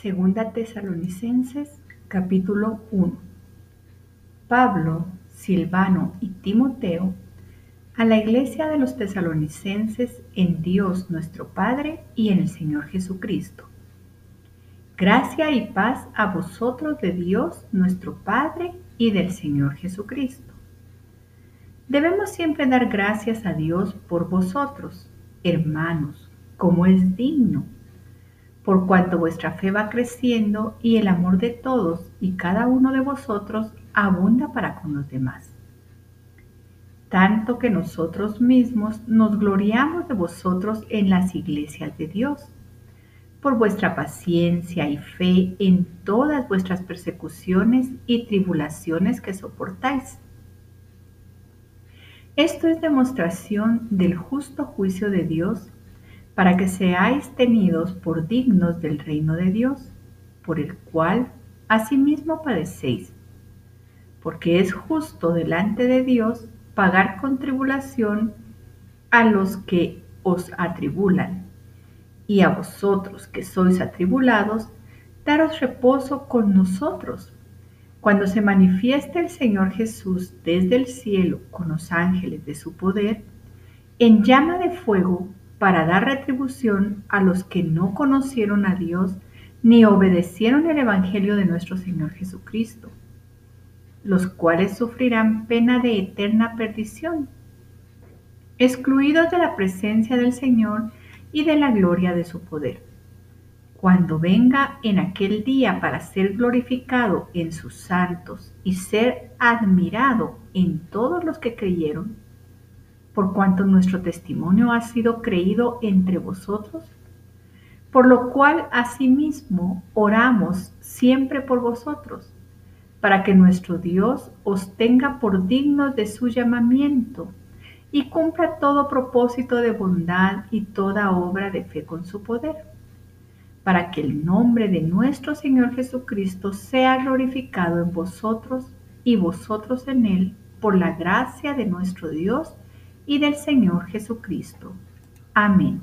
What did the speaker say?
Segunda Tesalonicenses capítulo 1 Pablo, Silvano y Timoteo a la iglesia de los tesalonicenses en Dios nuestro Padre y en el Señor Jesucristo. Gracia y paz a vosotros de Dios nuestro Padre y del Señor Jesucristo. Debemos siempre dar gracias a Dios por vosotros, hermanos, como es digno por cuanto vuestra fe va creciendo y el amor de todos y cada uno de vosotros abunda para con los demás. Tanto que nosotros mismos nos gloriamos de vosotros en las iglesias de Dios, por vuestra paciencia y fe en todas vuestras persecuciones y tribulaciones que soportáis. Esto es demostración del justo juicio de Dios para que seáis tenidos por dignos del reino de Dios, por el cual asimismo padecéis, porque es justo delante de Dios pagar con tribulación a los que os atribulan, y a vosotros que sois atribulados, daros reposo con nosotros, cuando se manifieste el Señor Jesús desde el cielo con los ángeles de su poder, en llama de fuego para dar retribución a los que no conocieron a Dios ni obedecieron el Evangelio de nuestro Señor Jesucristo, los cuales sufrirán pena de eterna perdición, excluidos de la presencia del Señor y de la gloria de su poder. Cuando venga en aquel día para ser glorificado en sus santos y ser admirado en todos los que creyeron, por cuanto nuestro testimonio ha sido creído entre vosotros, por lo cual asimismo oramos siempre por vosotros, para que nuestro Dios os tenga por dignos de su llamamiento y cumpla todo propósito de bondad y toda obra de fe con su poder, para que el nombre de nuestro Señor Jesucristo sea glorificado en vosotros y vosotros en él, por la gracia de nuestro Dios y del Señor Jesucristo. Amén.